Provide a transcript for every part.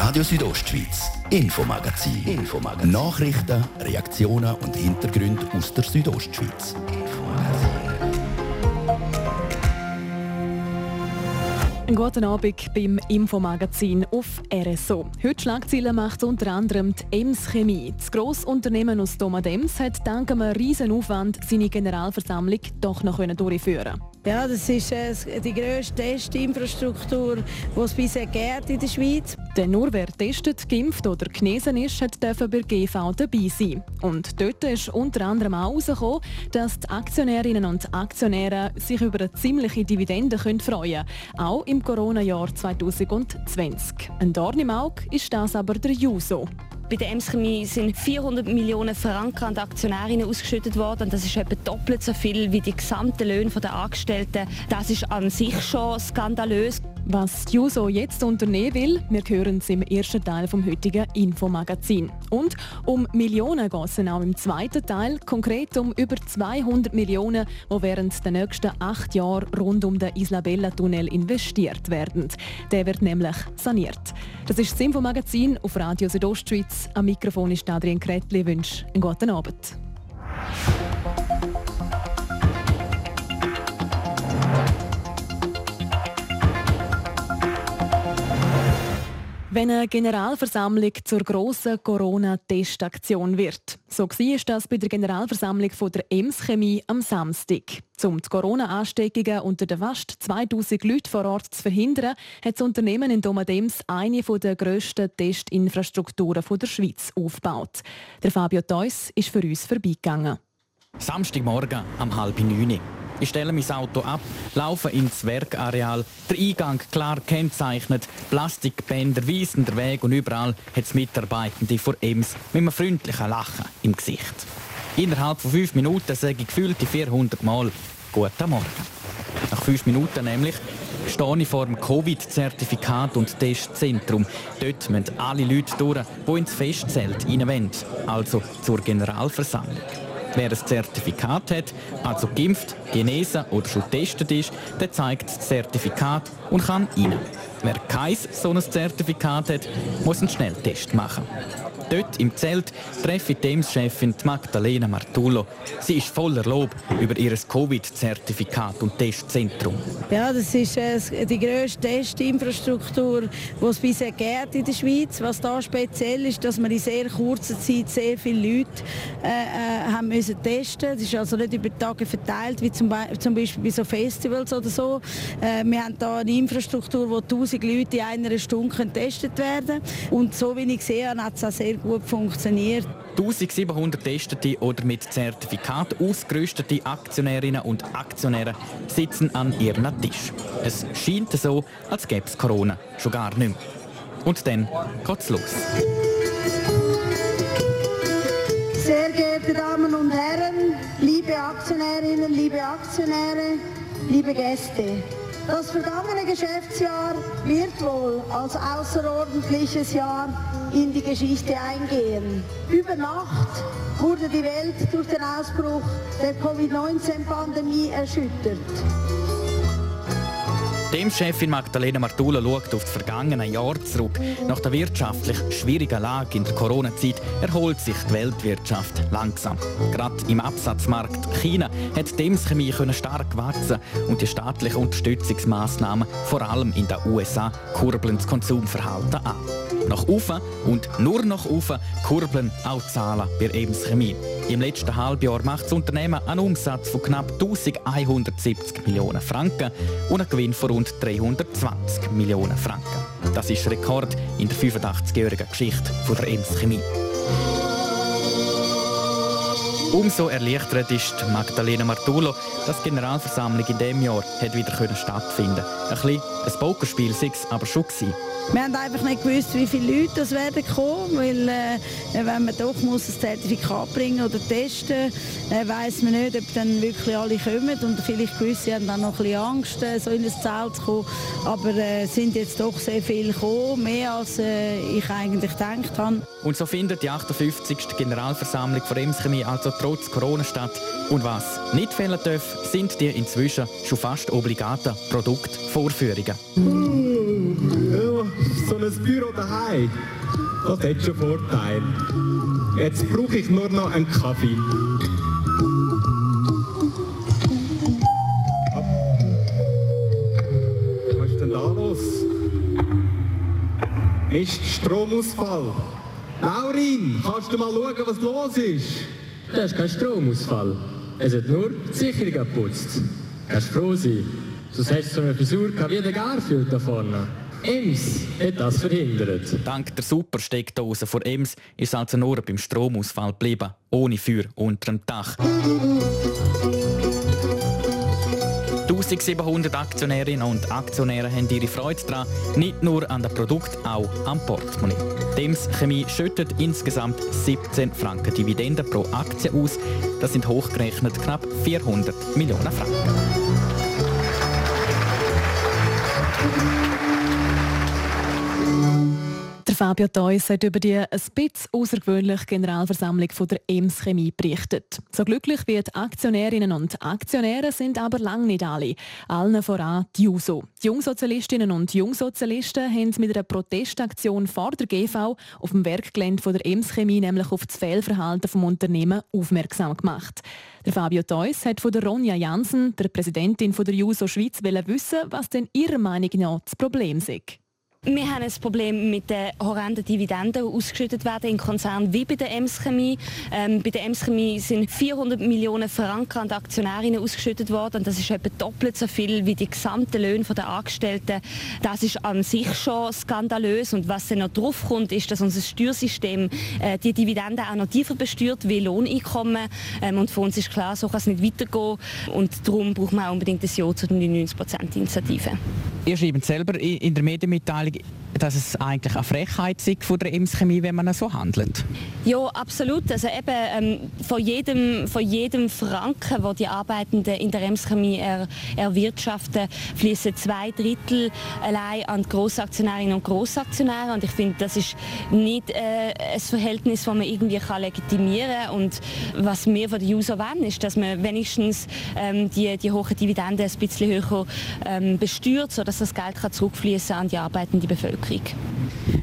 Radio Südostschweiz, Infomagazin. Infomagazin. Nachrichten, Reaktionen und Hintergründe aus der Südostschweiz. Einen guten Abend beim Infomagazin auf RSO. Heute Schlagzeilen macht unter anderem die Ems Chemie. Das Grossunternehmen aus Domadems hat dank einem riesen Aufwand seine Generalversammlung doch noch durchführen ja, das ist äh, die grösste Testinfrastruktur, die es bisher gibt in der Schweiz. Denn nur wer testet, geimpft oder genesen ist, hat dürfen bei GV dabei sein. Und dort ist unter anderem auch herausgekommen, dass die Aktionärinnen und Aktionäre sich über eine ziemliche Dividende freuen können, auch im Corona-Jahr 2020. Ein Dorn im Auge ist das aber der Juso. Bei der Ems Chemie sind 400 Millionen Franken an die Aktionärinnen ausgeschüttet worden. Das ist etwa doppelt so viel wie die gesamten Löhne der Angestellten. Das ist an sich schon skandalös. Was Juso jetzt unternehmen will, wir hören es im ersten Teil vom heutigen Infomagazin. Und um Millionen geht es auch im zweiten Teil, konkret um über 200 Millionen, die während der nächsten acht Jahre rund um den Isabella-Tunnel investiert werden. Der wird nämlich saniert. Das ist das Infomagazin auf Radio Südostschweiz. Am Mikrofon ist Adrian Kretli. Ich wünsche einen guten Abend. Wenn eine Generalversammlung zur grossen Corona-Testaktion wird. So war das bei der Generalversammlung der Ems Chemie am Samstag. Um die Corona-Ansteckungen unter den fast 2000 Leuten vor Ort zu verhindern, hat das Unternehmen in Domadems eine der grössten Testinfrastrukturen der Schweiz aufgebaut. Der Fabio Theus ist für uns vorbeigegangen. Samstagmorgen um halb neun. Ich stelle mein Auto ab, laufe ins Werkareal. Der Eingang klar kennzeichnet, Plastikbänder weisen der Weg und überall hat es Mitarbeitende vor EMS mit einem freundlichen Lachen im Gesicht. Innerhalb von fünf Minuten sage ich gefühlt 400 Mal «Guten Morgen». Nach fünf Minuten nämlich stehe ich vor dem Covid-Zertifikat und Testzentrum. Dort müssen alle Leute durch, die ins Festzelt rein also zur Generalversammlung. Wer ein Zertifikat hat, also geimpft, genesen oder schon getestet ist, der zeigt das Zertifikat und kann rein. Wer kein so ein Zertifikat hat, muss einen Schnelltest machen. Dort im Zelt treffe ich die chefin Magdalena Martullo. Sie ist voller Lob über ihr Covid-Zertifikat und Testzentrum. Ja, das ist äh, die grösste Testinfrastruktur, die es bisher gibt in der Schweiz. Was da speziell ist, dass wir in sehr kurzer Zeit sehr viele Leute äh, äh, haben müssen testen. Das ist also nicht über Tage verteilt, wie zum, Be zum Beispiel bei so Festivals oder so. Äh, wir haben da eine Infrastruktur, wo 1000 Leute in einer Stunde getestet werden können. Und so wie ich sehe, hat es auch sehr gut funktioniert. 1700 testete oder mit Zertifikat ausgerüstete Aktionärinnen und Aktionäre sitzen an ihrem Tisch. Es scheint so, als gäbe es Corona schon gar nicht mehr. Und dann geht's los. Sehr geehrte Damen und Herren, liebe Aktionärinnen, liebe Aktionäre, liebe Gäste. Das vergangene Geschäftsjahr wird wohl als außerordentliches Jahr in die Geschichte eingehen. Über Nacht wurde die Welt durch den Ausbruch der Covid-19-Pandemie erschüttert. Dem Chefin Magdalena Martula schaut auf das vergangene Jahr zurück. Nach der wirtschaftlich schwierigen Lage in der Corona-Zeit erholt sich die Weltwirtschaft langsam. Gerade im Absatzmarkt China hat Dems Chemie stark wachsen und die staatlichen Unterstützungsmaßnahmen vor allem in den USA kurbeln das Konsumverhalten an. Nach oben und nur nach oben kurbeln auch Zahlen bei Ems Chemie. Im letzten Halbjahr macht das Unternehmen einen Umsatz von knapp 1170 Millionen Franken und einen Gewinn von rund 320 Millionen Franken. Das ist Rekord in der 85-jährigen Geschichte der Ems Chemie. Umso erleichtert ist Magdalena Martullo, dass die Generalversammlung in diesem Jahr hat wieder stattfinden konnte. Ein bisschen ein Pokerspiel sei es aber schon gewesen. Wir haben einfach nicht gewusst, wie viele Leute das werden kommen, weil äh, wenn man doch muss ein Zertifikat bringen oder testen, äh, weiß man nicht, ob dann wirklich alle kommen und vielleicht gewisse haben dann noch ein bisschen Angst, äh, so in ein Zelt zu kommen, aber äh, sind jetzt doch sehr viele gekommen, mehr als äh, ich eigentlich gedacht habe. Und so findet die 58. Generalversammlung von Emschemie also trotz Corona statt. Und was nicht fehlen darf, sind die inzwischen schon fast obligaten Produktvorführungen. Mm. so ein Büro daheim, das hat schon Vorteile. Jetzt brauche ich nur noch einen Kaffee. Was ist denn da los? Ist Stromausfall? Laurin, kannst du mal schauen, was los ist? Das ist kein Stromausfall. Es hat nur die Sicherung geputzt. Kannst froh sein. Sonst hättest du so eine Frisur wie der Garfield da vorne. Ems hat das verhindert. Dank der Supersteckdose von Ems ist also nur beim Stromausfall geblieben, ohne Feuer unter dem Dach. 1700 Aktionärinnen und Aktionäre haben ihre Freude daran, nicht nur an dem Produkt, auch am Portemonnaie. Dems Chemie schüttet insgesamt 17 Franken Dividende pro Aktie aus. Das sind hochgerechnet knapp 400 Millionen Franken. Fabio Theus hat über die ein bisschen außergewöhnliche Generalversammlung von der EMS Chemie berichtet. So glücklich wie die Aktionärinnen und Aktionäre sind aber lange nicht alle. Allen voran die JUSO. Die Jungsozialistinnen und Jungsozialisten haben mit einer Protestaktion vor der GV auf dem Werkgelände von der EMS Chemie nämlich auf das Fehlverhalten des Unternehmens aufmerksam gemacht. Der Fabio Theus hat von der Ronja Jansen, der Präsidentin der JUSO Schweiz, wissen, was denn ihrer Meinung nach das Problem ist. Wir haben ein Problem mit den horrenden Dividenden, die ausgeschüttet werden in Konzernen wie bei der Ems Chemie. Ähm, bei der Ems Chemie sind 400 Millionen Franken an die Aktionärinnen ausgeschüttet worden. Das ist etwa doppelt so viel wie die gesamten Löhne der Angestellten. Das ist an sich schon skandalös. Und was dann noch drauf kommt, ist, dass unser Steuersystem äh, die Dividenden auch noch tiefer besteuert wie Lohneinkommen. Ähm, und für uns ist klar, so kann es nicht weitergehen. Und darum braucht man auch unbedingt ein Ja zu den 99%-Initiative. Ihr schreibt selber in der Medienmitteilung, dass es eigentlich eine Frechheit ist von der Ems-Chemie, wenn man so handelt? Ja, absolut. Also eben, ähm, von, jedem, von jedem Franken, wo die Arbeitenden in der Ems-Chemie er, erwirtschaften, fließen zwei Drittel allein an die Grossaktionärinnen und Grossaktionäre. Und ich finde, das ist nicht äh, ein Verhältnis, das man irgendwie kann legitimieren kann. Und was wir von den User wollen, ist, dass man wenigstens ähm, die, die hohen Dividenden ein bisschen höher ähm, besteuert, sodass das Geld kann zurückfließen an die arbeitende Bevölkerung. Bevölkerung.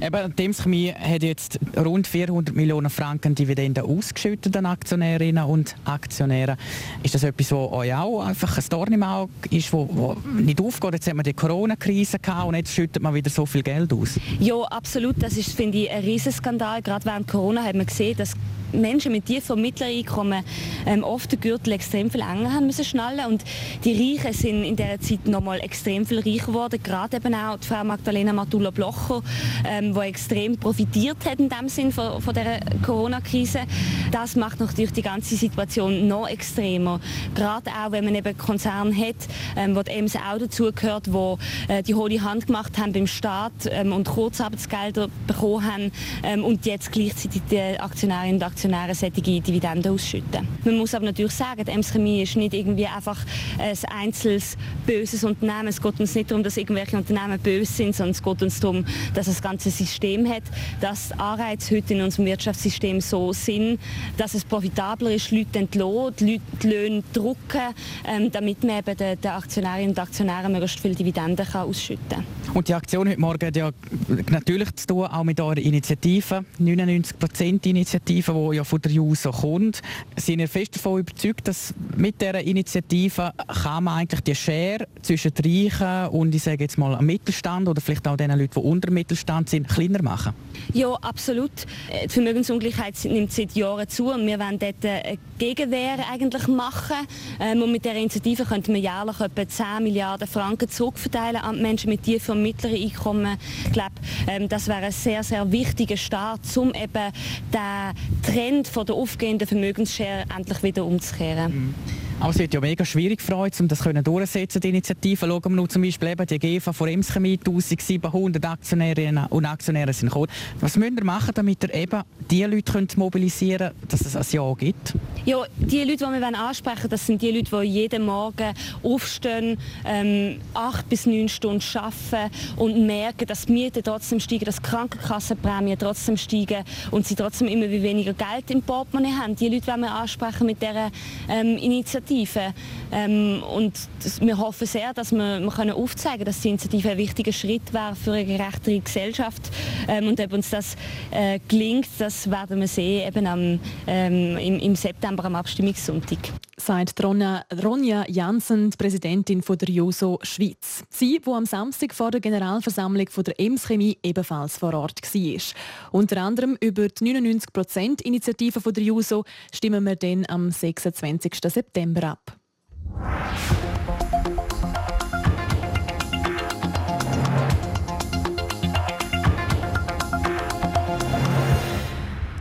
Eben, Demschemie hat jetzt rund 400 Millionen Franken Dividenden ausgeschüttet an Aktionärinnen und Aktionäre. Ist das etwas, was euch auch einfach ein Dorn im Auge ist, wo, wo nicht aufgeht? Jetzt haben wir die Corona-Krise und jetzt schüttet man wieder so viel Geld aus. Ja, absolut. Das ist, finde ich, ein Riesenskandal. Gerade während Corona hat man gesehen, dass Menschen mit tiefen und mittleren Einkommen ähm, oft den Gürtel extrem viel enger haben müssen schnallen. Und die Reichen sind in dieser Zeit noch mal extrem viel reicher geworden, gerade eben auch die Frau Magdalena Matula-Blocher, ähm, die extrem profitiert hat in dem Sinn von, von der Corona-Krise. Das macht natürlich die ganze Situation noch extremer, gerade auch wenn man eben Konzerne hat, ähm, wo die EMS auch dazugehört, wo äh, die hohe Hand gemacht haben beim Staat ähm, und Kurzarbeitsgelder bekommen haben ähm, und jetzt gleichzeitig die Aktionärinnen und Aktionäre Aktionäre solche Dividenden ausschütten. Man muss aber natürlich sagen, die Ems Chemie ist nicht irgendwie einfach ein einzelnes böses Unternehmen. Es geht uns nicht darum, dass irgendwelche Unternehmen böse sind, sondern es geht uns darum, dass das ganze System hat, dass die Anreize heute in unserem Wirtschaftssystem so sind, dass es profitabler ist, Leute entlohnen, die, Leute die Löhne drucken, ähm, damit man eben den, den Aktionärinnen und Aktionären möglichst viele Dividenden kann ausschütten kann. Und die Aktion heute Morgen hat ja natürlich zu tun, auch mit eurer Initiative, 99%-Initiative, die ja von der JUSO kommt, sind wir fest davon überzeugt, dass mit dieser Initiative kann man eigentlich die Schere zwischen den Reichen und ich sage jetzt mal Mittelstand oder vielleicht auch den Leuten, die unter dem Mittelstand sind, kleiner machen? Ja, absolut. Die Vermögensungleichheit nimmt seit Jahren zu und wir wollen dort eine Gegenwehr eigentlich machen. Ähm, und mit dieser Initiative könnten wir jährlich etwa 10 Milliarden Franken zurückverteilen an Menschen mit tiefen und mittleren Einkommen. Ich glaube, ähm, das wäre ein sehr, sehr wichtiger Start, um eben den Trend von der aufgehenden Vermögensschere endlich wieder umzukehren. Mhm. Aber es wird ja mega schwierig für euch, um das durchzusetzen, die Initiative. Schauen wir nur zum Beispiel eben die GEFA von Emschemie, 1700 Aktionärinnen und Aktionäre sind gekommen. Was müsst ihr machen, damit ihr eben die Leute könnt mobilisieren könnt, dass es ein Ja gibt? Ja, die Leute, die wir ansprechen das sind die Leute, die jeden Morgen aufstehen, ähm, acht bis neun Stunden arbeiten und merken, dass die Mieten trotzdem steigen, dass die Krankenkassenprämien trotzdem steigen und sie trotzdem immer weniger Geld im Portemonnaie haben. Die Leute wollen wir ansprechen mit dieser ähm, Initiative Initiative. Ähm, und wir hoffen sehr, dass wir, wir können aufzeigen können, dass die Initiative ein wichtiger Schritt war für eine gerechtere Gesellschaft. Ähm, und ob uns das äh, gelingt, das werden wir sehen eben am, ähm, im, im September am Abstimmungssonntag sagt Ronja, Ronja Janssen, die Präsidentin von der JUSO Schweiz. Sie, die am Samstag vor der Generalversammlung von der Ems Chemie ebenfalls vor Ort war. Unter anderem über die 99%-Initiative der JUSO stimmen wir dann am 26. September ab.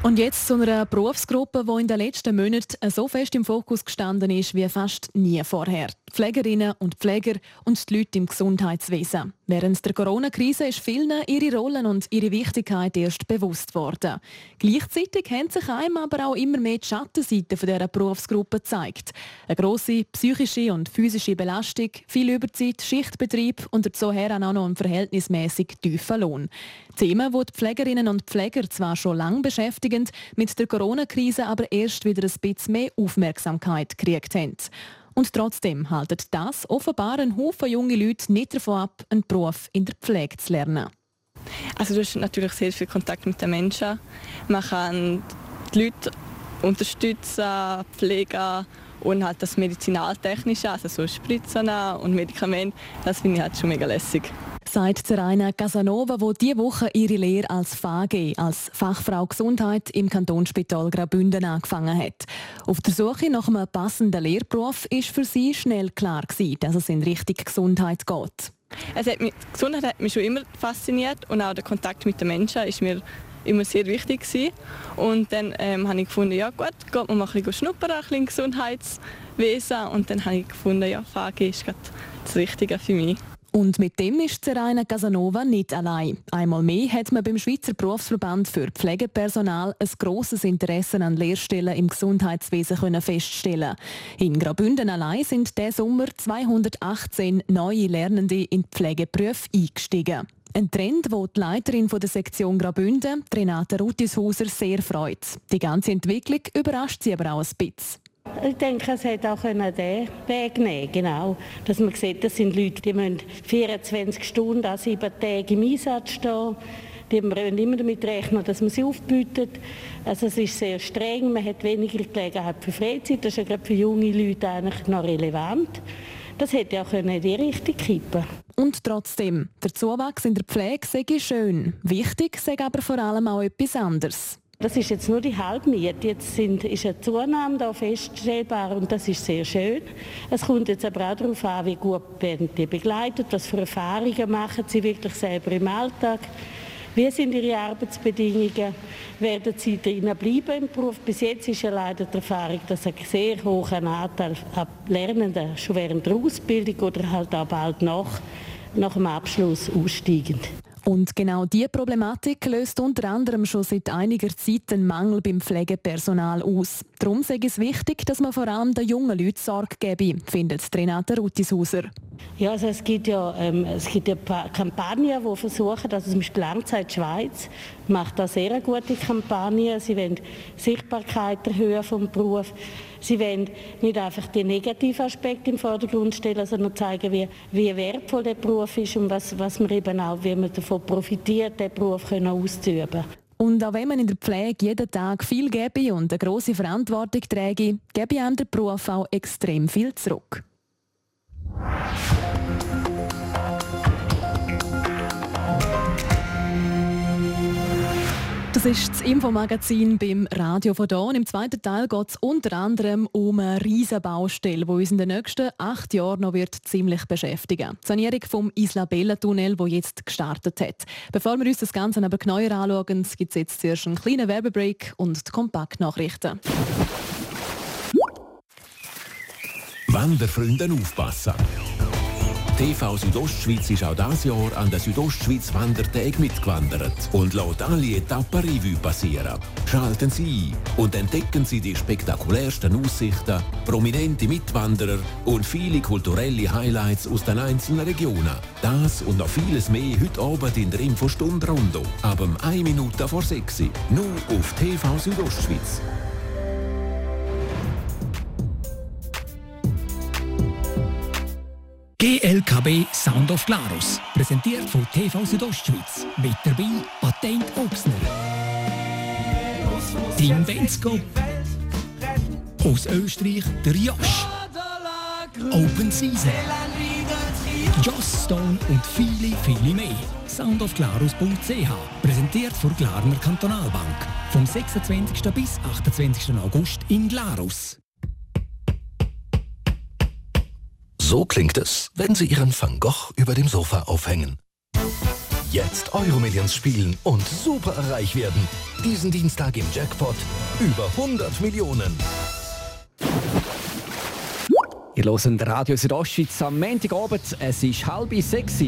Und jetzt zu einer Berufsgruppe, die in den letzten Monaten so fest im Fokus gestanden ist wie fast nie vorher. Pflegerinnen und Pfleger und die Leute im Gesundheitswesen. Während der Corona-Krise ist vielen ihre Rollen und ihre Wichtigkeit erst bewusst worden. Gleichzeitig haben sich einem aber auch immer mehr die Schattenseiten dieser Berufsgruppe gezeigt. Eine grosse psychische und physische Belastung, viel Überzeit, Schichtbetrieb und dazu auch noch ein verhältnismäßig tiefer Lohn. Themen, die die Pflegerinnen und Pfleger zwar schon lange beschäftigen, mit der Corona-Krise aber erst wieder ein bisschen mehr Aufmerksamkeit gekriegt haben. Und trotzdem haltet das offenbar ein Haufen junge Leute nicht davon ab, einen Beruf in der Pflege zu lernen. Also du hast natürlich sehr viel Kontakt mit den Menschen. Man kann die Leute unterstützen, pflegen und halt das Medizinaltechnische, also so Spritzen und Medikamente, das finde ich halt schon mega lässig sagt Rainer Casanova, wo diese Woche ihre Lehre als FAG, als Fachfrau Gesundheit im Kantonsspital Graubünden angefangen hat. Auf der Suche nach einem passenden Lehrberuf ist für sie schnell klar gewesen, dass es in Richtung Gesundheit geht. Es hat mich, Gesundheit hat mich schon immer fasziniert und auch der Kontakt mit den Menschen ist mir immer sehr wichtig gewesen. Und dann ähm, habe ich gefunden, ja gut, geht man mal ein bisschen schnuppern, ein Gesundheitswesen und dann habe ich gefunden, ja, FAG ist das Richtige für mich. Und mit dem ist Seraina Casanova nicht allein. Einmal mehr hat man beim Schweizer Berufsverband für Pflegepersonal ein grosses Interesse an Lehrstellen im Gesundheitswesen können feststellen. In Graubünden allein sind diesen Sommer 218 neue Lernende in Pflegeberufe eingestiegen. Ein Trend, wo die Leiterin der Sektion Graubünden, Renate Rutishuser, sehr freut. Die ganze Entwicklung überrascht sie aber auch ein bisschen. Ich denke, es hätte auch den Weg nehmen genau. Dass man sieht, das sind Leute, die müssen 24 Stunden an sieben Tagen im Einsatz stehen. Die müssen immer damit rechnen, dass man sie aufbietet. Also es ist sehr streng, man hat weniger Gelegenheit für Freizeit. Das ist ja gerade für junge Leute eigentlich noch relevant. Das hätte auch in die Richtung kippen Und trotzdem, der Zuwachs in der Pflege sei schön. Wichtig sei aber vor allem auch etwas anderes. Das ist jetzt nur die Halbmiete. Jetzt sind, ist eine Zunahme da feststellbar und das ist sehr schön. Es kommt jetzt aber auch darauf an, wie gut werden die begleitet, was für Erfahrungen machen sie wirklich selber im Alltag. Wie sind ihre Arbeitsbedingungen? Werden sie drinnen bleiben im Beruf? Bis jetzt ist ja leider die Erfahrung, dass ein sehr hoher Anteil an Lernenden schon während der Ausbildung oder halt auch bald nach, nach dem Abschluss aussteigen. Und genau diese Problematik löst unter anderem schon seit einiger Zeit einen Mangel beim Pflegepersonal aus. Darum ist es wichtig, dass man vor allem den jungen Leuten Sorge gebe, findet Renate Rutishauser. Ja, also es gibt ja, ähm, es gibt ja Kampagnen, die versuchen, also zum Beispiel Langzeit Schweiz macht da sehr gute Kampagne. Sie wollen Sichtbarkeit erhöhen vom Beruf. Sie wollen nicht einfach die negativen Aspekte im Vordergrund stellen, sondern zeigen, wie, wie wertvoll der Beruf ist und was, was man eben auch, wie man davon profitiert, den Beruf können auszuüben. Und auch wenn man in der Pflege jeden Tag viel gebe und eine grosse Verantwortung träge, gebe einem der Beruf auch extrem viel zurück. Das ist das Infomagazin beim Radio von Don. Im zweiten Teil geht es unter anderem um eine riesige Baustelle, die uns in den nächsten acht Jahren noch wird ziemlich beschäftigen wird. Die Sanierung vom Isla Bella Tunnel, wo jetzt gestartet hat. Bevor wir uns das Ganze aber genauer anschauen, gibt es jetzt zuerst einen kleinen Werbebreak und die Kompaktnachrichten. Wanderfreunde aufpassen! TV Südostschweiz ist auch dieses Jahr an der Südostschweiz Wandertag mitgewandert und lässt alle Etappen Revue passieren. Schalten Sie ein und entdecken Sie die spektakulärsten Aussichten, prominente Mitwanderer und viele kulturelle Highlights aus den einzelnen Regionen. Das und noch vieles mehr heute Abend in der Infostunde Rondo. Ab 1 Minute vor 6 Nur auf TV Südostschweiz. GLKB Sound of Glarus. Präsentiert von TV Südostschweiz. Mit dabei Patent Ochsner. Team Bensko. Aus Österreich der Josh. Open Season. Joss Stone und viele, viele mehr. Soundofglarus.ch Präsentiert von Glarner Kantonalbank. Vom 26. bis 28. August in Glarus. So klingt es, wenn Sie Ihren Van Gogh über dem Sofa aufhängen. Jetzt Euromillions spielen und super reich werden. Diesen Dienstag im Jackpot über 100 Millionen. Ihr hört Radio Südostschweiz am Montagabend. Es ist halb sechs.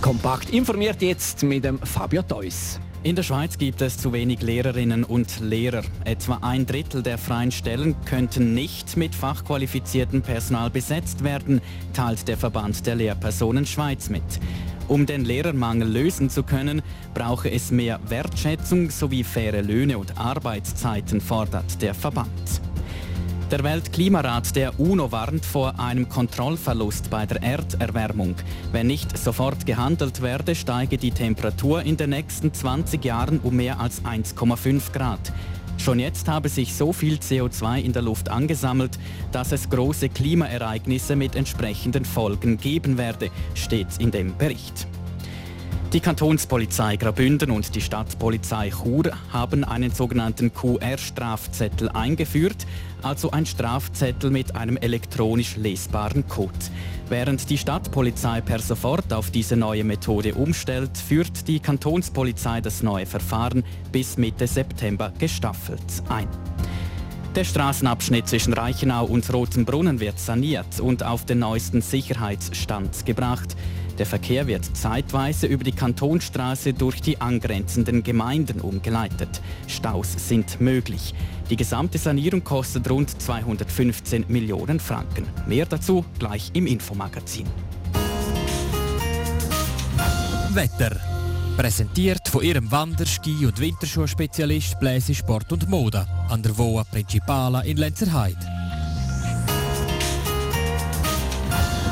Kompakt informiert jetzt mit dem Fabio Theus. In der Schweiz gibt es zu wenig Lehrerinnen und Lehrer. Etwa ein Drittel der freien Stellen könnten nicht mit fachqualifiziertem Personal besetzt werden, teilt der Verband der Lehrpersonen Schweiz mit. Um den Lehrermangel lösen zu können, brauche es mehr Wertschätzung sowie faire Löhne und Arbeitszeiten, fordert der Verband. Der Weltklimarat der UNO warnt vor einem Kontrollverlust bei der Erderwärmung. Wenn nicht sofort gehandelt werde, steige die Temperatur in den nächsten 20 Jahren um mehr als 1,5 Grad. Schon jetzt habe sich so viel CO2 in der Luft angesammelt, dass es große Klimaereignisse mit entsprechenden Folgen geben werde, steht in dem Bericht. Die Kantonspolizei Graubünden und die Stadtpolizei Chur haben einen sogenannten QR-Strafzettel eingeführt, also ein Strafzettel mit einem elektronisch lesbaren Code. Während die Stadtpolizei per sofort auf diese neue Methode umstellt, führt die Kantonspolizei das neue Verfahren bis Mitte September gestaffelt ein. Der Straßenabschnitt zwischen Reichenau und Rotenbrunnen wird saniert und auf den neuesten Sicherheitsstand gebracht. Der Verkehr wird zeitweise über die Kantonstraße durch die angrenzenden Gemeinden umgeleitet. Staus sind möglich. Die gesamte Sanierung kostet rund 215 Millionen Franken. Mehr dazu gleich im Infomagazin. Wetter. Präsentiert von ihrem Wanderski- und Winterschuhspezialist Bläse Sport und Mode an der Voa Principala in Lenzerheide.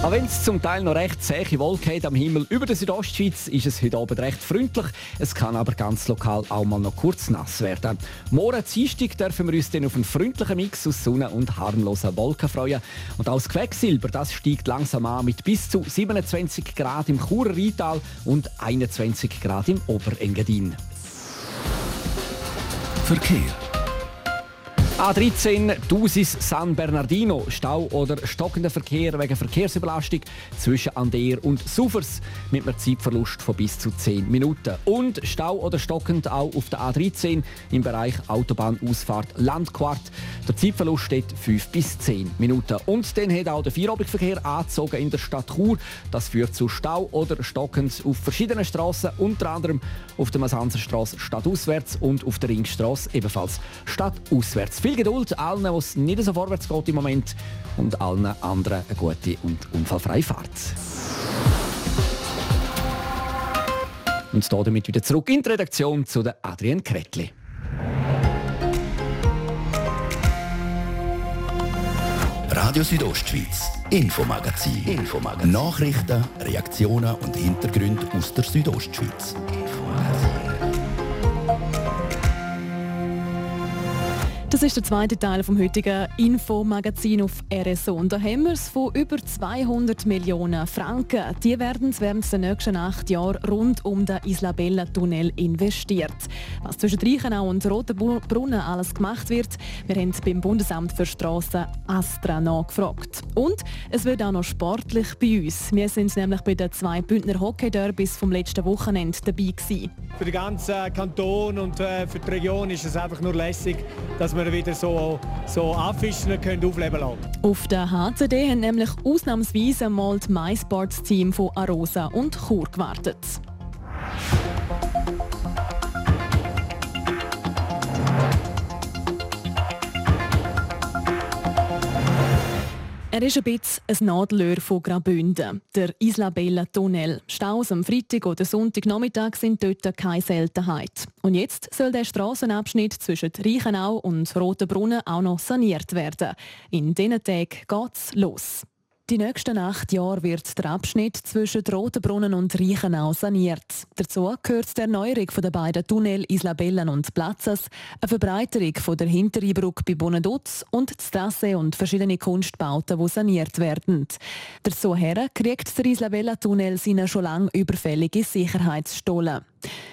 Auch wenn es zum Teil noch recht zähe Wolken am Himmel über der Südostschweiz, ist es heute Abend recht freundlich. Es kann aber ganz lokal auch mal noch kurz nass werden. Morgen Dienstag dürfen wir uns dann auf einen freundlichen Mix aus Sonne und harmlosen Wolken freuen. Und auch das Quecksilber, das steigt langsam an mit bis zu 27 Grad im Churer Rheintal und 21 Grad im Oberengadin. Verkehr. A13 Dusis San Bernardino. Stau oder stockender Verkehr wegen Verkehrsüberlastung zwischen Ander und Sufers mit einem Zeitverlust von bis zu 10 Minuten. Und Stau oder stockend auch auf der A13 im Bereich Autobahnausfahrt Landquart. Der Zeitverlust steht 5 bis 10 Minuten. Und dann hat auch der Feierabendverkehr angezogen in der Stadt Chur. Das führt zu Stau oder stockend auf verschiedenen Straßen, unter anderem auf der Masanzerstraße stadtauswärts und auf der Ringstraße ebenfalls stadtauswärts. Viel Geduld allen, wo es nicht so vorwärts geht im Moment und allen anderen eine gute und unfallfreie Fahrt. Und hier damit wieder zurück in die Redaktion zu der Adrian Kretli. Radio Südostschweiz, Infomagazin. Infomagazin. Nachrichten, Reaktionen und Hintergründe aus der Südostschweiz. Das ist der zweite Teil vom heutigen Infomagazin auf RSO. Und da haben wir es von über 200 Millionen Franken. Die werden während der nächsten acht Jahre rund um den Isla-Bella-Tunnel investiert. Was zwischen Reichenau und Rotenbrunnen alles gemacht wird, wir haben beim Bundesamt für Strassen Astra nachgefragt. Und es wird auch noch sportlich bei uns. Wir sind nämlich bei den zwei Bündner Hockey-Derbys vom letzten Wochenende dabei gewesen. Für den ganzen Kanton und äh, für die Region ist es einfach nur lässig, dass wir wieder so, so anfischen können, aufleben lassen. Auf der HCD haben nämlich ausnahmsweise mal das MySports-Team von Arosa und Chur gewartet. Er ist ein bisschen ein Nadelöhr von Graubünden, der Isla Bella Tunnel. Staus am Freitag oder Sonntagnachmittag sind dort keine Seltenheit. Und jetzt soll der Straßenabschnitt zwischen Reichenau und Rotenbrunnen auch noch saniert werden. In diesen Tagen geht's los. Die nächsten acht Jahre wird der Abschnitt zwischen Rotenbrunnen und Reichenau saniert. Dazu gehört die Erneuerung der beiden Tunnel Islabellen und Platzes, eine Verbreiterung der Hinterrheinbrücke bei Bonedutz und das Trasse und verschiedene Kunstbauten, die saniert werden. Dazu her kriegt der Islabella-Tunnel seine schon lange überfällige Sicherheitsstollen.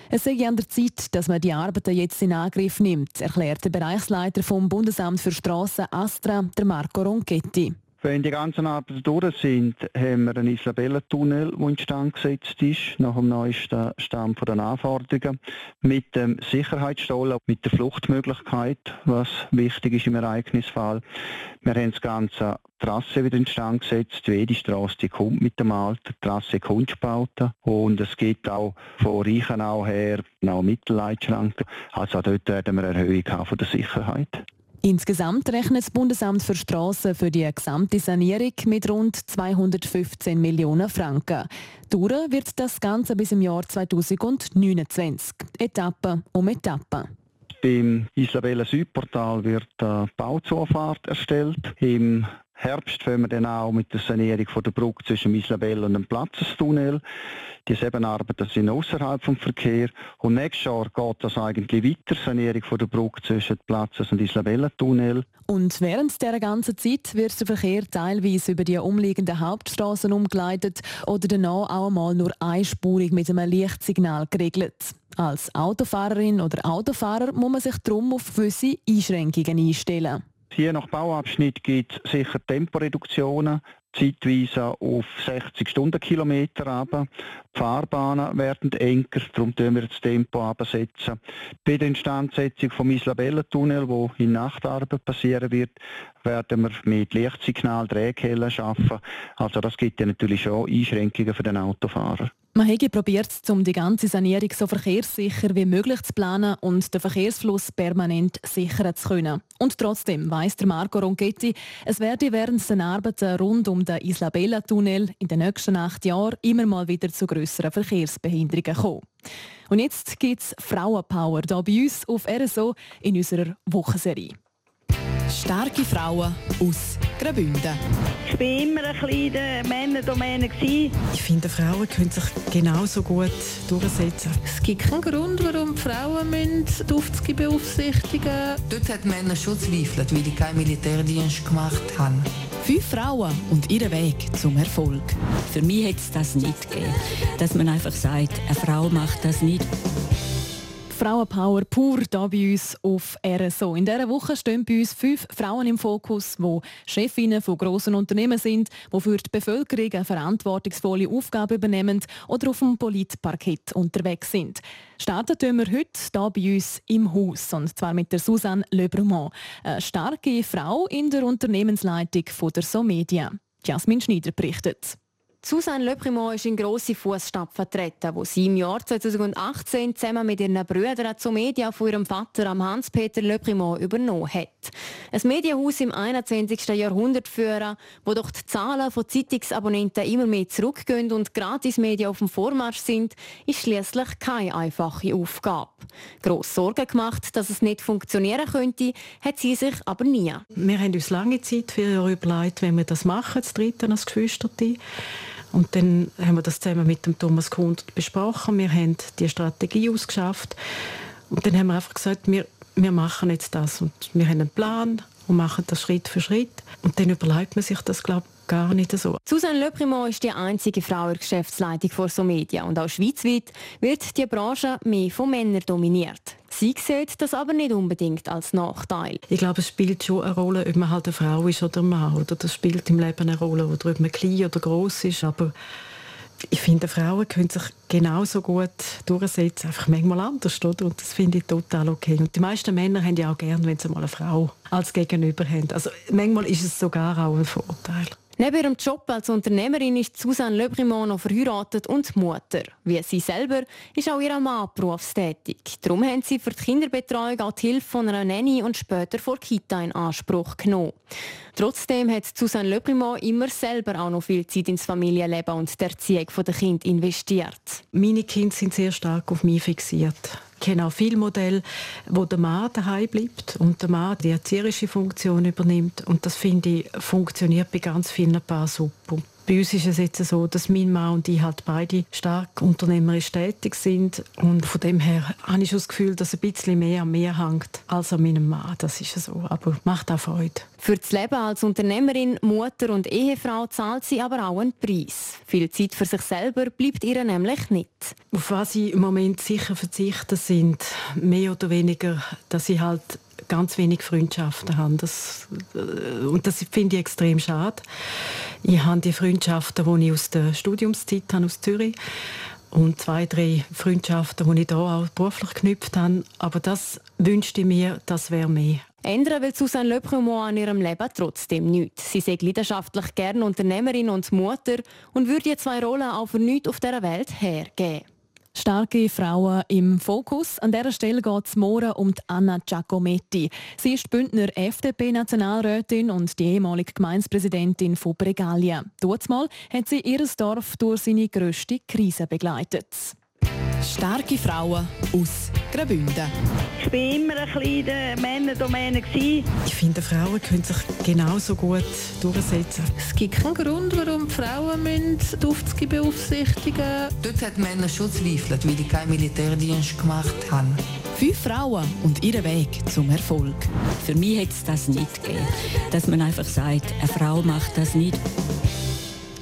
Es sei an der Zeit, dass man die Arbeiten jetzt in Angriff nimmt, erklärt der Bereichsleiter vom Bundesamt für Strassen Astra, der Marco Ronchetti. Wenn die ganzen Arbeiten durch sind, haben wir einen Isabellentunnel, der instand gesetzt ist, nach dem neuesten Stand der Anforderungen, mit dem Sicherheitsstollen, mit der Fluchtmöglichkeit, was wichtig ist im Ereignisfall. Wir haben das ganze Trasse wieder instand gesetzt. Jede Straße die kommt mit dem alten Trasse Kunstbauten und es gibt auch von Reichenau her noch Mittelleitschranken. Also dort werden wir eine Erhöhung haben von der Sicherheit. Insgesamt rechnet das Bundesamt für Straßen für die gesamte Sanierung mit rund 215 Millionen Franken. Dauern wird das Ganze bis im Jahr 2029. Etappe um Etappe. Beim Isabella Südportal wird eine Bauzufahrt erstellt. Im Herbst fangen wir dann auch mit der Sanierung von der Brücke zwischen Islabel und dem Platzestunnel. Die sieben Arbeiten sind außerhalb vom Verkehr. Und nächstes Jahr geht das eigentlich weiter, Sanierung von der Brücke zwischen Platzes und Islabella-Tunnel. Und während der ganzen Zeit wird der Verkehr teilweise über die umliegenden Hauptstraßen umgeleitet oder danach auch einmal nur einspurig mit einem Lichtsignal geregelt. Als Autofahrerin oder Autofahrer muss man sich darum auf gewisse Einschränkungen einstellen. Je nach Bauabschnitt gibt es sicher Temporeduktionen, zeitweise auf 60 Stundenkilometer runter. Die Fahrbahnen werden enger, darum tun wir das Tempo absetzen. Bei der Instandsetzung vom Islabellentunnel, wo in Nachtarbeit passieren wird, werden wir mit Lichtsignal Drehkellen arbeiten. Also das gibt ja natürlich schon Einschränkungen für den Autofahrer. Man habe probiert, um die ganze Sanierung so verkehrssicher wie möglich zu planen und den Verkehrsfluss permanent sichern zu können. Und trotzdem weiss der Marco Ronchetti, es werde während den Arbeiten rund um den Isla-Bella-Tunnel in den nächsten acht Jahren immer mal wieder zu grösseren Verkehrsbehinderungen kommen. Und jetzt gibt es Frauenpower hier bei uns auf RSO in unserer Wochenserie. Starke Frauen aus Graubünden. Ich war immer ein der Männerdomäne. Ich finde, Frauen können sich genauso gut durchsetzen. Es gibt keinen Grund, warum Frauen die Aufzüge beaufsichtigen müssen. Dort hat Männer schon zweifelt, weil die keinen Militärdienst gemacht haben. Fünf Frauen und ihren Weg zum Erfolg. Für mich hätte es das nicht gegeben. Dass man einfach sagt, eine Frau macht das nicht. Frauenpower pur hier bei uns auf RSO. In dieser Woche stehen bei uns fünf Frauen im Fokus, die Chefinnen von grossen Unternehmen sind, die für die Bevölkerung eine verantwortungsvolle Aufgabe übernehmen oder auf dem Politparkett unterwegs sind. Starten tun wir heute hier bei uns im Haus, und zwar mit der Susanne Lebrumont, eine starke Frau in der Unternehmensleitung von der Somedia. Jasmin Schneider berichtet. Susanne Le Primont ist in grosse Fußstapfen vertreten, wo sie im Jahr 2018 zusammen mit ihren Brüdern zum Media von ihrem Vater Hans-Peter Le Primont übernommen hat. Ein Medienhaus im 21. Jahrhundert führen, wo doch die Zahlen von Zeitungsabonnenten immer mehr zurückgehen und Gratismedien auf dem Vormarsch sind, ist schließlich keine einfache Aufgabe. Gross Sorgen gemacht, dass es nicht funktionieren könnte, hat sie sich aber nie. Wir haben uns lange Zeit für überlegt, wenn wir das machen, das dritte als Geschwisterte. Und dann haben wir das zusammen mit dem Thomas Kundert besprochen. Wir haben die Strategie ausgeschafft. Und dann haben wir einfach gesagt, wir, wir machen jetzt das. Und wir haben einen Plan und machen das Schritt für Schritt. Und dann überlegt man sich das, glaube ich, gar nicht so. Susanne Le Primont ist die einzige Frau in der Geschäftsleitung von Somedia und auch schweizweit wird die Branche mehr von Männern dominiert. Sie sieht das aber nicht unbedingt als Nachteil. Ich glaube, es spielt schon eine Rolle, ob man halt eine Frau ist oder ein Mann. Oder das spielt im Leben eine Rolle, oder ob man klein oder groß ist. Aber ich finde, Frauen können sich genauso gut durchsetzen, einfach manchmal anders, oder? Und das finde ich total okay. Und die meisten Männer haben ja auch gern, wenn sie mal eine Frau als Gegenüber haben. Also manchmal ist es sogar auch ein Vorteil. Neben ihrem Job als Unternehmerin ist Susanne Le Primont noch verheiratet und Mutter. Wie sie selber ist auch ihr Mann berufstätig. Darum haben sie für die Kinderbetreuung auch die Hilfe von einer Nanny und später vor Kita in Anspruch genommen. Trotzdem hat Susanne Le Primont immer selber auch noch viel Zeit ins Familienleben und die Erziehung der Kinder investiert. Meine Kinder sind sehr stark auf mich fixiert. Kenne auch viele Modelle, wo der Mann daheim bleibt und der Mann die erzieherische Funktion übernimmt. Und das finde ich funktioniert bei ganz vielen Paaren super. Bei uns ist es jetzt so, dass mein Mann und ich halt beide stark unternehmerisch tätig sind und von dem her habe ich schon das Gefühl, dass ein bisschen mehr an mir hängt als an meinem Mann. Das ist so, aber macht auch Freude. Für das Leben als Unternehmerin, Mutter und Ehefrau zahlt sie aber auch einen Preis. Viel Zeit für sich selber bleibt ihr nämlich nicht. Auf was ich im Moment sicher verzichte, sind mehr oder weniger, dass ich halt ganz wenig Freundschaften habe. Das, äh, und das finde ich extrem schade. Ich habe die Freundschaften, die ich aus der Studiumszeit habe, aus Zürich und zwei, drei Freundschaften, die ich hier auch beruflich geknüpft habe. Aber das wünschte ich mir, das wäre mehr. Ändern will Susanne Le Prumont an ihrem Leben trotzdem nichts. Sie sei leidenschaftlich gerne Unternehmerin und Mutter und würde die zwei Rollen auch für nichts auf dieser Welt hergeben. Starke Frauen im Fokus. An dieser Stelle geht es morgen um die Anna Giacometti. Sie ist Bündner FDP-Nationalrätin und die ehemalige Gemeinspräsidentin von Bregalia. Dort hat sie ihr Dorf durch seine grösste Krise begleitet. Starke Frauen aus Graubünden. Ich war immer ein bisschen der Männerdomäne. Ich finde, Frauen können sich genauso gut durchsetzen. Es gibt keinen Grund, warum Frauen die Aufzüge beaufsichtigen müssen. Dort hat Männer schon zweifelt, weil die keinen Militärdienst gemacht haben. Fünf Frauen und ihren Weg zum Erfolg. Für mich hätte es das nicht gegeben. Dass man einfach sagt, eine Frau macht das nicht.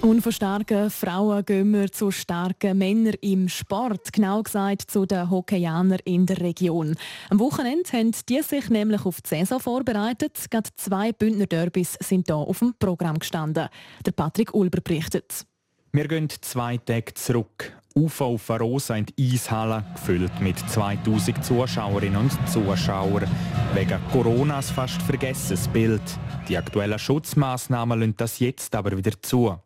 Und von starken Frauen gehen wir zu starken Männern im Sport, genau gesagt zu den Hockeyanern in der Region. Am Wochenende haben die sich nämlich auf die Saison vorbereitet. Gerade zwei Bündner Derbys sind hier auf dem Programm gestanden. Der Patrick Ulber berichtet. Wir gehen zwei Tage zurück. Ufa auf Arosa in die Eishalle, gefüllt mit 2000 Zuschauerinnen und Zuschauern. Wegen Coronas fast vergessenes Bild. Die aktuellen Schutzmaßnahmen lassen das jetzt aber wieder zu.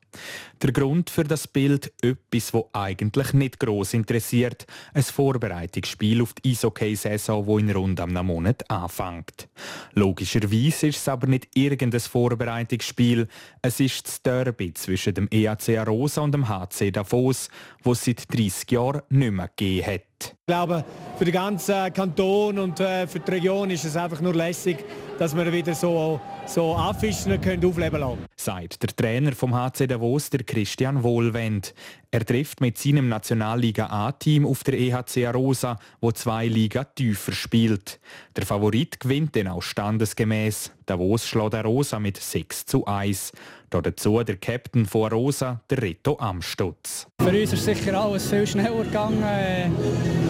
Der Grund für das Bild etwas, wo eigentlich nicht groß interessiert, ein Vorbereitungsspiel auf die Eishockey-Saison, wo in rund einem Monat anfängt. Logischerweise ist es aber nicht irgendein Vorbereitungsspiel, es ist das Derby zwischen dem EAC Arosa und dem HC Davos, wo es seit 30 Jahren nicht mehr gegeben hat. Ich glaube, für den ganzen Kanton und äh, für die Region ist es einfach nur lässig, dass wir wieder so, so Affischen können aufleben lassen Sagt der Trainer vom HC Davos, der Christian Wohlwend. Er trifft mit seinem Nationalliga A-Team auf der EHC Arosa, wo zwei Liga tiefer spielt. Der Favorit gewinnt dann auch standesgemäß. Davos schlägt Arosa mit 6 zu 1. Dazu der Captain von Arosa, der Reto Amstutz. Für uns ist sicher alles viel schneller gegangen.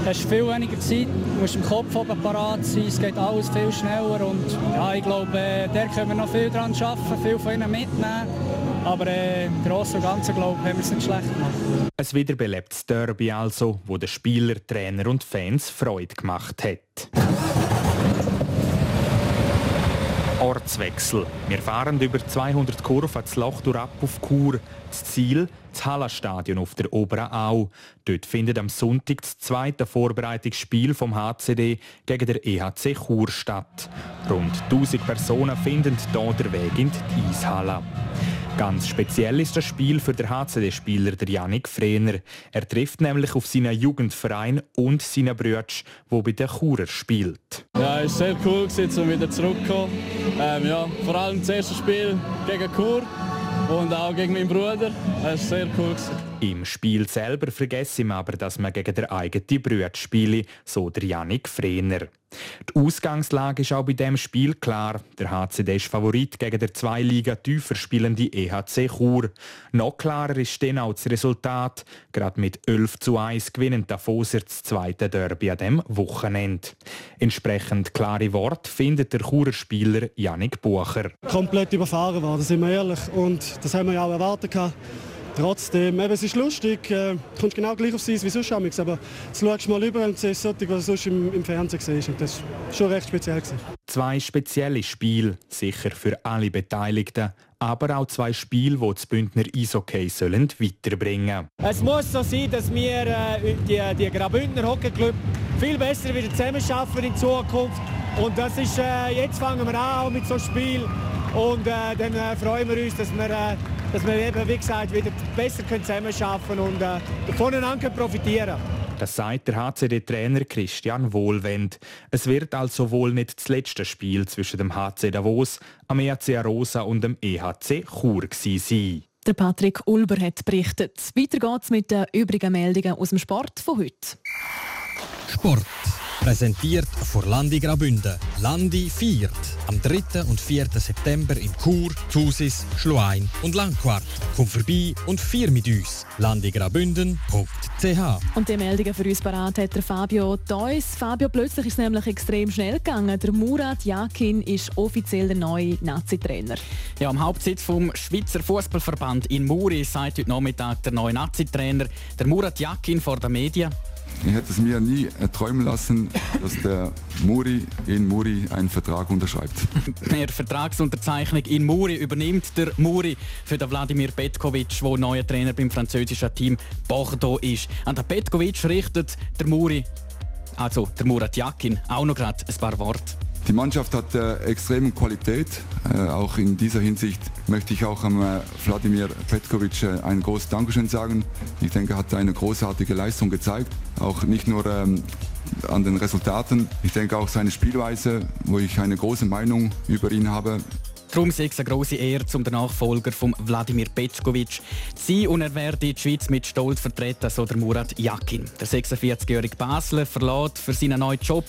Du hast viel weniger Zeit, du musst im Kopf oben parat sein, es geht alles viel schneller. Und ja, ich glaube, äh, da können wir noch viel daran arbeiten, viel von ihnen mitnehmen. Aber äh, im Großen und Ganzen glaube haben wir es nicht schlecht gemacht. Ein wiederbelebtes Derby also, wo der Spieler, Trainer und Fans Freude gemacht hat. Ortswechsel. Wir fahren über 200 Kurven das Loch durch ab auf Chur. Das Ziel, das Hallerstadion auf der Oberen Au. Dort findet am Sonntag das zweite Vorbereitungsspiel vom HCD gegen der EHC Chur statt. Rund 1000 Personen finden hier den Weg in die Eishalle. Ganz speziell ist das Spiel für den HCD-Spieler der Janik Frehner. Er trifft nämlich auf seinen Jugendverein und seinen Brüder, wo bei den Churer spielt. Ja, es war sehr cool, um wieder zurückzukommen. Ähm, ja, vor allem das erste Spiel gegen Chur und auch gegen meinen Bruder. Es war sehr cool. Im Spiel selber vergesse ich aber, dass man gegen den eigenen Bruder spiele, so der Janik Frehner. Die Ausgangslage ist auch bei dem Spiel klar. Der HCD ist Favorit gegen der zwei Liga tiefer spielende EHC Chur. Noch klarer ist dann auch das Resultat. Gerade mit 11 zu 1 gewinnen Davoser das zweite Derby an dem Wochenende. Entsprechend klare Worte findet der Churer Spieler Yannick Bucher. Komplett überfahren worden, sind wir ehrlich. Und das haben wir ja auch erwartet. Trotzdem, eben, es ist lustig, äh, kommst genau gleich aufs Eis wie sonst amigs, aber jetzt schaust du mal über und siehst solche, was du sonst im, im Fernsehen siehst. Und das war schon recht speziell. Gewesen. Zwei spezielle Spiele, sicher für alle Beteiligten, aber auch zwei Spiele, die das Bündner Eishockey sollen weiterbringen Es muss so sein, dass wir äh, die, die Graubündner Hockeyclub viel besser wieder zusammenarbeiten in Zukunft. Und das ist, äh, jetzt fangen wir an mit so einem Spiel und äh, dann äh, freuen wir uns, dass wir, äh, dass wir eben, wie gesagt, wieder besser zusammenarbeiten können und äh, voneinander profitieren Das sagt der HCD-Trainer Christian Wohlwend. Es wird also wohl nicht das letzte Spiel zwischen dem HC Davos, am EHC Arosa und dem EHC Chur sein. Der Patrick Ulber hat berichtet. Weiter geht's mit den übrigen Meldungen aus dem Sport von heute. Sport. Präsentiert von Landi Grabünde. Landi feiert am 3. und 4. September in Chur, Thusis, Schluein und Langquart. Komm vorbei und feier mit uns. landigrabünden.ch Und die Meldungen für uns parat hat der Fabio Theus. Fabio, plötzlich ist es nämlich extrem schnell gegangen. Der Murat Yakin ist offiziell der neue Nazi-Trainer. Ja, am Hauptsitz vom Schweizer Fußballverband in Muri sagt heute Nachmittag der neue Nazi-Trainer, der Murat Yakin vor den Medien. Ich hätte es mir nie träumen lassen, dass der Muri in Muri einen Vertrag unterschreibt. Per Vertragsunterzeichnung in Muri übernimmt der Muri für den Wladimir Petkovic, der neuer Trainer beim französischen Team Bordeaux ist. An den Petkovic richtet der Muri, also der Murat Yakin, auch noch gerade ein paar Worte. Die Mannschaft hat äh, extreme Qualität. Äh, auch in dieser Hinsicht möchte ich auch am äh, Wladimir Petkovic äh, ein großes Dankeschön sagen. Ich denke, er hat eine großartige Leistung gezeigt. Auch nicht nur ähm, an den Resultaten. Ich denke auch seine Spielweise, wo ich eine große Meinung über ihn habe. Darum sei es eine grosse Ehre, zum der Nachfolger von Wladimir Petkovic zu sein und er werde die Schweiz mit Stolz vertreten, so der Murat Yakin. Der 46-jährige Basler verlässt für seinen neuen Job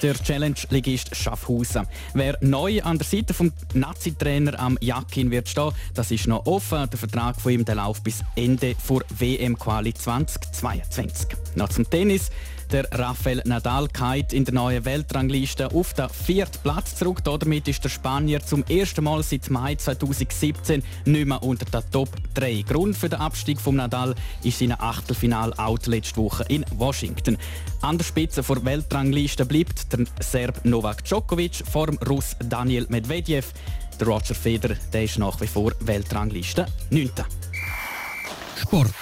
der Challenge-Ligist Schaffhausen. Wer neu an der Seite vom Nazi-Trainer am Yakin wird stehen, das ist noch offen. Der Vertrag von ihm der läuft bis Ende vor WM-Quali 2022. Noch zum Tennis. Der Rafael Nadal geht in der neuen Weltrangliste auf den vierten Platz zurück. Damit ist der Spanier zum ersten Mal seit Mai 2017 nicht mehr unter den Top 3. Grund für den Abstieg von Nadal ist sein Achtelfinal-Out letzte Woche in Washington. An der Spitze der Weltrangliste bleibt der Serb Novak Djokovic vor dem Russ Daniel Medvedev. Der Roger Federer der ist nach wie vor Weltrangliste 9. Sport.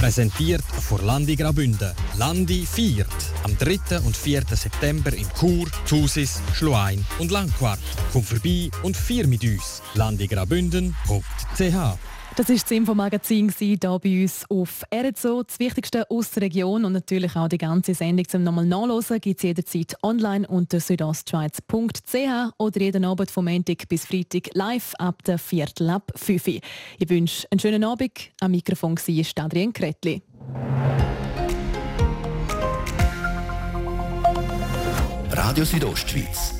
Präsentiert von Landi Grabünde. Landi feiert am 3. und 4. September in Chur, Thusis, Schluein und Langquart. Komm vorbei und feier mit uns. landigrabünden.ch Das war das Infomagazin hier bei uns auf RZO. Das Wichtigste aus der Region und natürlich auch die ganze Sendung zum nochmal nachlesen gibt es jederzeit online unter südostschweiz.ch oder jeden Abend vom Montag bis Freitag live ab der Viertel ab 5 Uhr. Ich wünsche einen schönen Abend. Am Mikrofon war Adrian Kretli. Radio Südostschweiz,